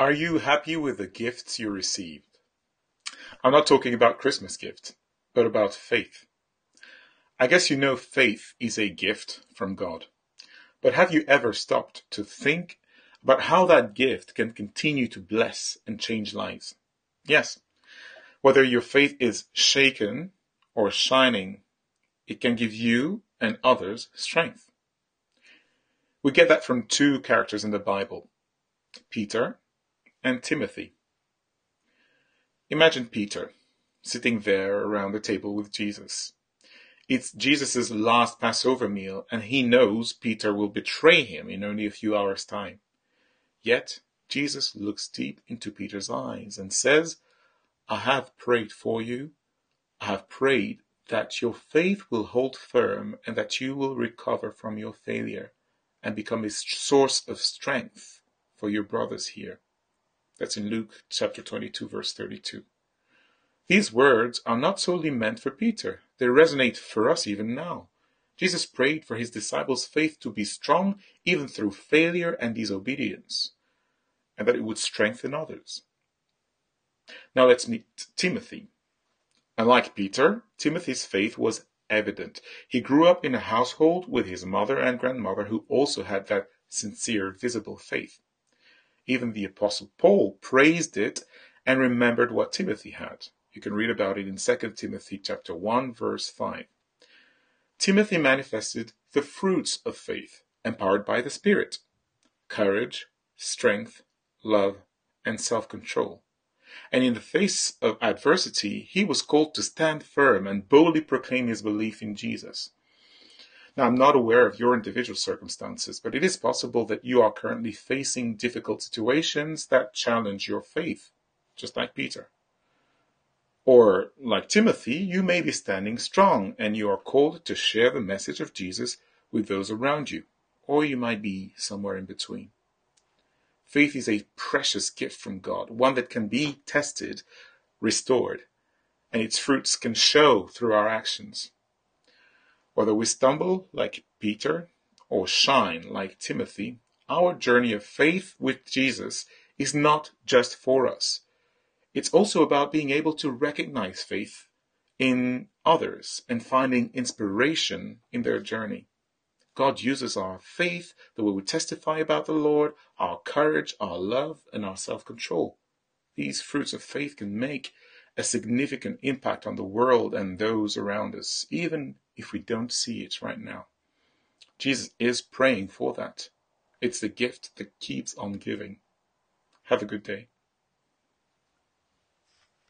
Are you happy with the gifts you received? I'm not talking about Christmas gifts, but about faith. I guess you know faith is a gift from God. But have you ever stopped to think about how that gift can continue to bless and change lives? Yes. Whether your faith is shaken or shining, it can give you and others strength. We get that from two characters in the Bible Peter and Timothy. Imagine Peter sitting there around the table with Jesus. It's Jesus' last Passover meal, and he knows Peter will betray him in only a few hours' time. Yet, Jesus looks deep into Peter's eyes and says, I have prayed for you. I have prayed that your faith will hold firm and that you will recover from your failure and become a source of strength for your brothers here. That's in Luke chapter 22, verse 32. These words are not solely meant for Peter, they resonate for us even now. Jesus prayed for his disciples' faith to be strong even through failure and disobedience, and that it would strengthen others. Now let's meet Timothy. Unlike Peter, Timothy's faith was evident. He grew up in a household with his mother and grandmother who also had that sincere, visible faith. Even the Apostle Paul praised it and remembered what Timothy had. You can read about it in 2 Timothy chapter 1 verse 5. Timothy manifested the fruits of faith, empowered by the Spirit courage, strength, love, and self control. And in the face of adversity, he was called to stand firm and boldly proclaim his belief in Jesus. Now, I'm not aware of your individual circumstances, but it is possible that you are currently facing difficult situations that challenge your faith, just like Peter. Or, like Timothy, you may be standing strong and you are called to share the message of Jesus with those around you, or you might be somewhere in between. Faith is a precious gift from God, one that can be tested, restored, and its fruits can show through our actions. Whether we stumble like Peter or shine like Timothy, our journey of faith with Jesus is not just for us. It's also about being able to recognize faith in others and finding inspiration in their journey. God uses our faith, the way we testify about the Lord, our courage, our love, and our self control. These fruits of faith can make a significant impact on the world and those around us, even if we don't see it right now. Jesus is praying for that. It's the gift that keeps on giving. Have a good day.